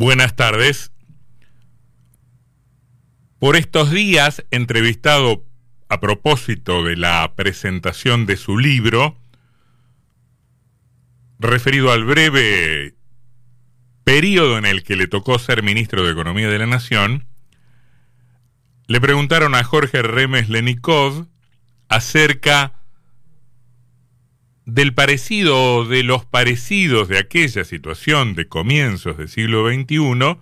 Buenas tardes. Por estos días, entrevistado a propósito de la presentación de su libro, referido al breve periodo en el que le tocó ser ministro de Economía de la Nación, le preguntaron a Jorge Remes Lenikov acerca del parecido de los parecidos de aquella situación de comienzos del siglo XXI,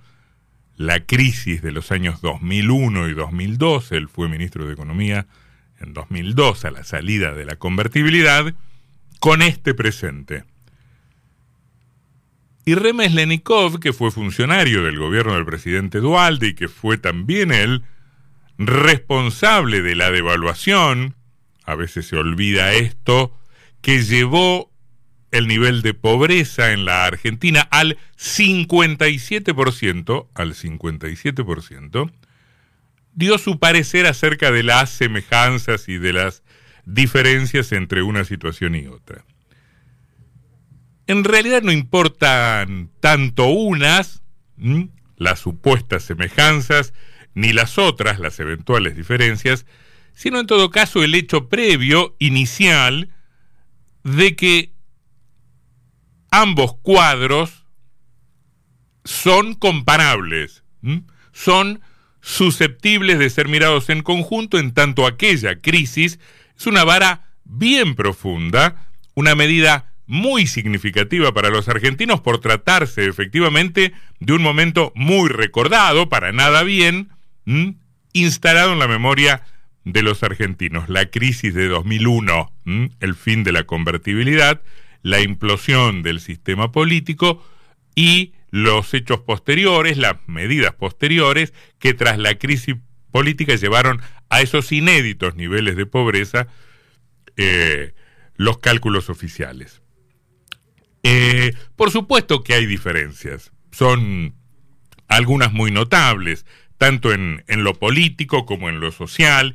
la crisis de los años 2001 y 2002, él fue ministro de Economía en 2002 a la salida de la convertibilidad, con este presente. Y Remes Lenikov, que fue funcionario del gobierno del presidente Dualde y que fue también él responsable de la devaluación, a veces se olvida esto, que llevó el nivel de pobreza en la Argentina al 57%, al 57%, dio su parecer acerca de las semejanzas y de las diferencias entre una situación y otra. En realidad no importan tanto unas, las supuestas semejanzas, ni las otras, las eventuales diferencias, sino en todo caso el hecho previo, inicial, de que ambos cuadros son comparables, son susceptibles de ser mirados en conjunto en tanto aquella crisis es una vara bien profunda, una medida muy significativa para los argentinos por tratarse efectivamente de un momento muy recordado, para nada bien, instalado en la memoria de los argentinos. La crisis de 2001, el fin de la convertibilidad, la implosión del sistema político y los hechos posteriores, las medidas posteriores que tras la crisis política llevaron a esos inéditos niveles de pobreza eh, los cálculos oficiales. Eh, por supuesto que hay diferencias, son algunas muy notables, tanto en, en lo político como en lo social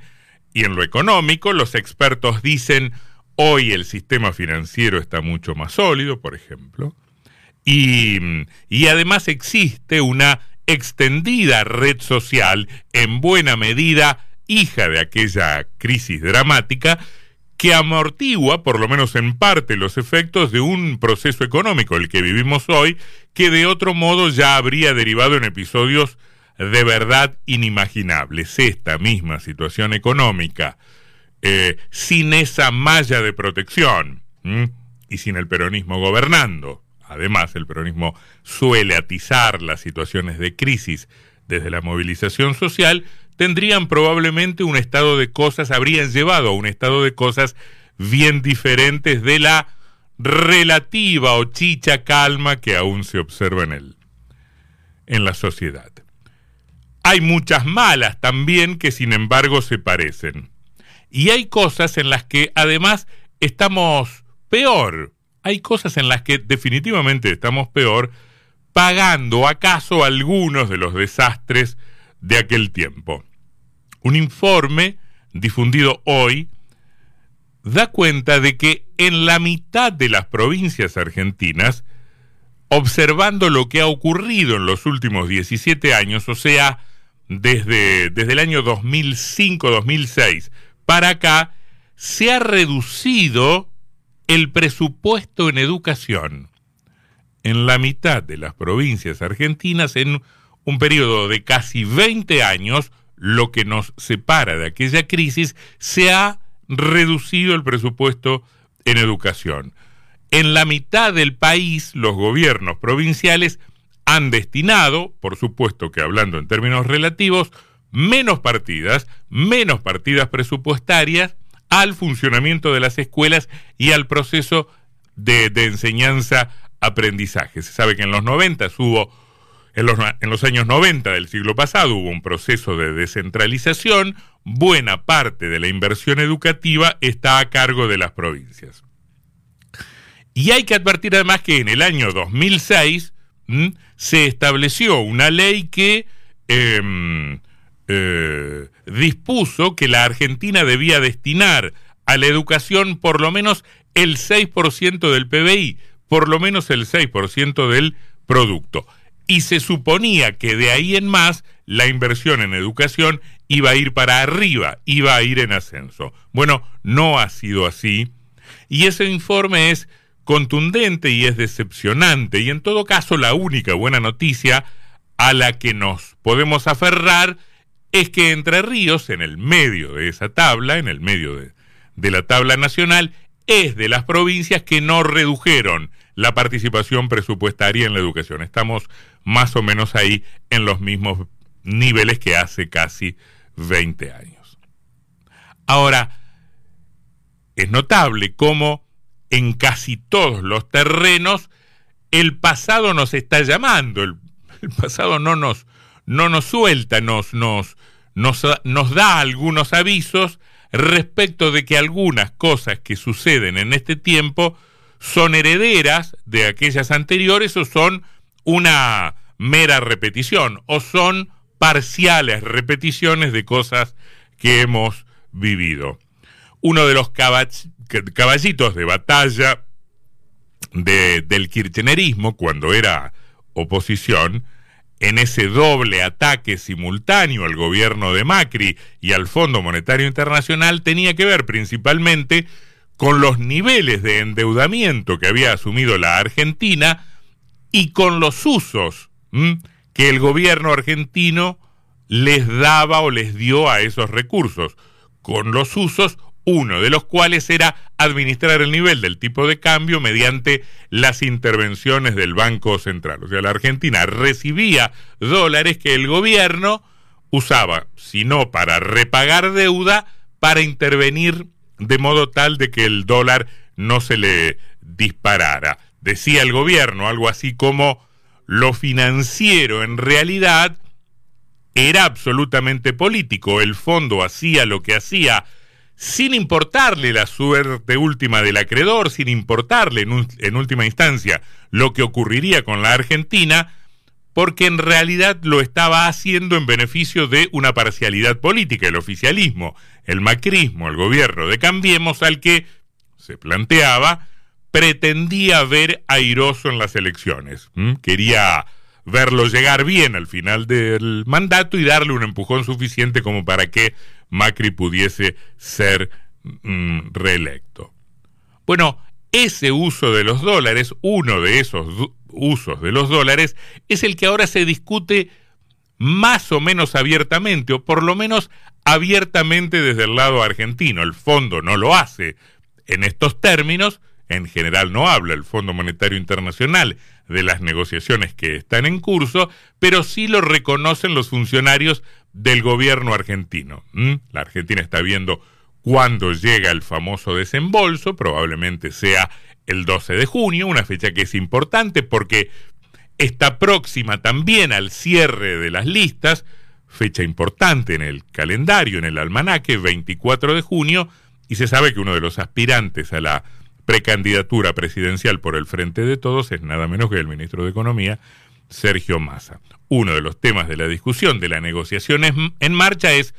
y en lo económico. Los expertos dicen Hoy el sistema financiero está mucho más sólido, por ejemplo, y, además existe una extendida red social, en buena medida hija de aquella crisis dramática, que amortigua, por lo menos en parte, los efectos de un proceso económico, el que vivimos hoy, que de otro modo ya habría derivado en episodios de verdad inimaginables. Esta misma situación económica, eh, sin esa malla de protección y sin el peronismo gobernando. Además, el peronismo suele atizar las situaciones de crisis desde la movilización social, tendrían probablemente un estado de cosas, habrían llevado a un estado de cosas bien diferentes de la relativa o chicha calma que aún se observa en, el, en la sociedad. Hay muchas malas también que sin embargo se parecen. Y hay cosas en las que además estamos peor. Hay cosas en las que definitivamente estamos peor pagando acaso algunos de los desastres de aquel tiempo. Un informe difundido hoy da cuenta de que en la mitad de las provincias argentinas, observando lo que ha ocurrido en los últimos 17 años, o sea, desde, desde el año 2005-2006, para acá se ha reducido el presupuesto en educación en la mitad de las provincias argentinas en un periodo de casi 20 años, lo que nos separa de aquella crisis, se ha reducido el presupuesto en educación. En la mitad del país, los gobiernos provinciales han destinado, por supuesto que hablando en términos relativos, menos partidas, menos partidas presupuestarias al funcionamiento de las escuelas y al proceso de, enseñanza-aprendizaje. Se sabe que en los 90 hubo, en los, en los años 90 del siglo pasado hubo un proceso de descentralización, buena parte de la inversión educativa está a cargo de las provincias. Y hay que advertir además que en el año 2006 se estableció una ley que em, eh, dispuso que la Argentina debía destinar a la educación por lo menos el 6% del PBI, por lo menos el 6% del producto. y se suponía que de ahí en más la inversión en educación iba a ir para arriba, iba a ir en ascenso. Bueno, no ha sido así y ese informe es contundente y es decepcionante y en todo caso la única buena noticia a la que nos podemos aferrar es que Entre Ríos, en el medio de esa tabla, en el medio de, de la tabla nacional, es de las provincias que no redujeron la participación presupuestaria en la educación. Estamos más o menos ahí en los mismos niveles que hace casi 20 años. Ahora, es notable cómo en casi todos los terrenos el pasado nos está llamando, el, pasado no nos, no nos suelta, nos, nos, nos, nos da algunos avisos respecto de que algunas cosas que suceden en este tiempo son herederas de aquellas anteriores o son una mera repetición o son parciales repeticiones de cosas que hemos vivido. Uno de los caballitos de batalla del kirchnerismo, cuando era oposición, en ese doble ataque simultáneo al gobierno de Macri y al Fondo Monetario Internacional tenía que ver principalmente con los niveles de endeudamiento que había asumido la Argentina y con los usos que el gobierno argentino les daba o les dio a esos recursos, con los usos uno de los cuales era administrar el nivel del tipo de cambio mediante las intervenciones del Banco Central. O sea, la Argentina recibía dólares que el gobierno usaba, si no para repagar deuda, para intervenir de modo tal de que el dólar no se le disparara. Decía el gobierno algo así como lo financiero en realidad era absolutamente político. El fondo hacía lo que hacía sin importarle la suerte última del acreedor, sin importarle en, última instancia lo que ocurriría con la Argentina, porque en realidad lo estaba haciendo en beneficio de una parcialidad política, el oficialismo, el macrismo, el gobierno de Cambiemos, al que se planteaba, pretendía ver airoso en las elecciones. Quería verlo llegar bien al final del mandato y darle un empujón suficiente como para que Macri pudiese ser mm, reelecto. Bueno, ese uso de los dólares, uno de esos usos de los dólares, es el que ahora se discute más o menos abiertamente, o por lo menos abiertamente desde el lado argentino. El fondo no lo hace en estos términos, en general no habla el Fondo Monetario Internacional de las negociaciones que están en curso, pero sí lo reconocen los funcionarios del gobierno argentino. La Argentina está viendo cuándo llega el famoso desembolso, probablemente sea el 12 de junio, una fecha que es importante porque está próxima también al cierre de las listas, fecha importante en el calendario, en el almanaque, 24 de junio, y se sabe que uno de los aspirantes a la precandidatura presidencial por el Frente de Todos es nada menos que el ministro de Economía, Sergio Massa. Uno de los temas de la discusión de la negociación en marcha es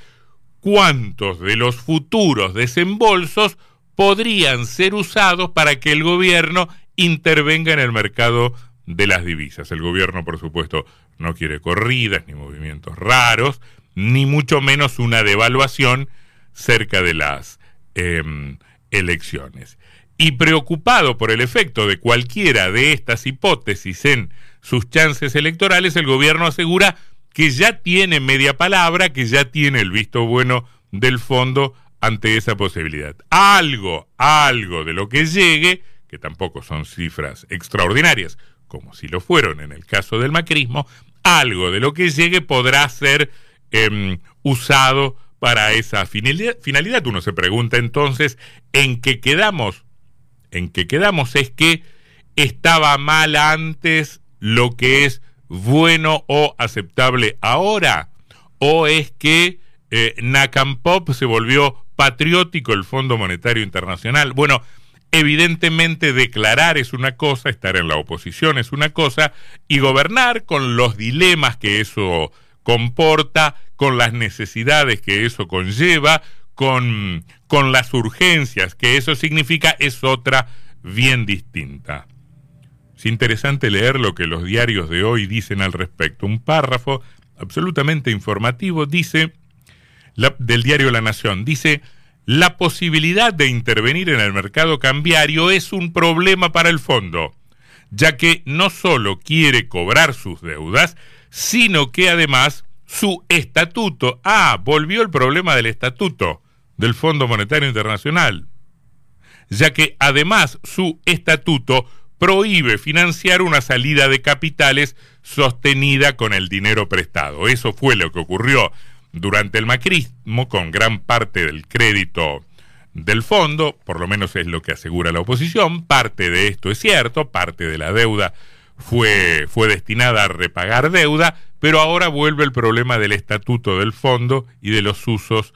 cuántos de los futuros desembolsos podrían ser usados para que el gobierno intervenga en el mercado de las divisas. El gobierno, por supuesto, no quiere corridas ni movimientos raros, ni mucho menos una devaluación cerca de las em, elecciones y preocupado por el efecto de cualquiera de estas hipótesis en sus chances electorales, el gobierno asegura que ya tiene media palabra, que ya tiene el visto bueno del fondo ante esa posibilidad. Algo, algo de lo que llegue, que tampoco son cifras extraordinarias, como si lo fueron en el caso del macrismo, algo de lo que llegue podrá ser em, usado para esa finalidad. Uno se pregunta entonces en qué quedamos en que quedamos es que estaba mal antes lo que es bueno o aceptable ahora, o es que eh, Nakampop se volvió patriótico el Fondo Monetario Internacional. Bueno, evidentemente declarar es una cosa, estar en la oposición es una cosa, y gobernar con los dilemas que eso comporta, con las necesidades que eso conlleva, con, con las urgencias que eso significa es otra bien distinta. Es interesante leer lo que los diarios de hoy dicen al respecto. Un párrafo absolutamente informativo dice, del diario La Nación, dice, la posibilidad de intervenir en el mercado cambiario es un problema para el fondo, ya que no solo quiere cobrar sus deudas, sino que además su estatuto, ah, volvió el problema del estatuto del Fondo Monetario Internacional, ya que además su estatuto prohíbe financiar una salida de capitales sostenida con el dinero prestado. Eso fue lo que ocurrió durante el macrismo con gran parte del crédito del fondo, por lo menos es lo que asegura la oposición, parte de esto es cierto, parte de la deuda fue, fue destinada a repagar deuda, pero ahora vuelve el problema del estatuto del fondo y de los usos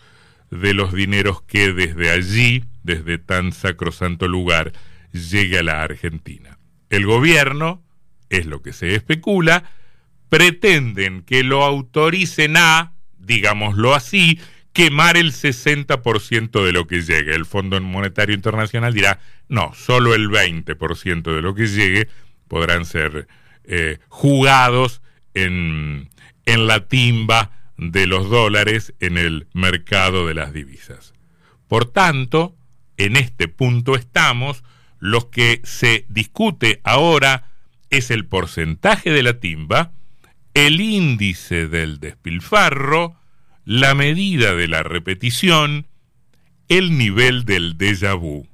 de los dineros que desde allí, desde tan sacrosanto lugar, llegue a la Argentina el gobierno, es lo que se especula, pretenden que lo autoricen a, digámoslo así, quemar el 60% de lo que llegue. El Fondo Monetario Internacional dirá, no, solo el 20% de lo que llegue podrán ser eh, jugados en, en la timba de los dólares en el mercado de las divisas. Por tanto, en este punto estamos, lo que se discute ahora es el porcentaje de la timba, el índice del despilfarro, la medida de la repetición, el nivel del déjà vu.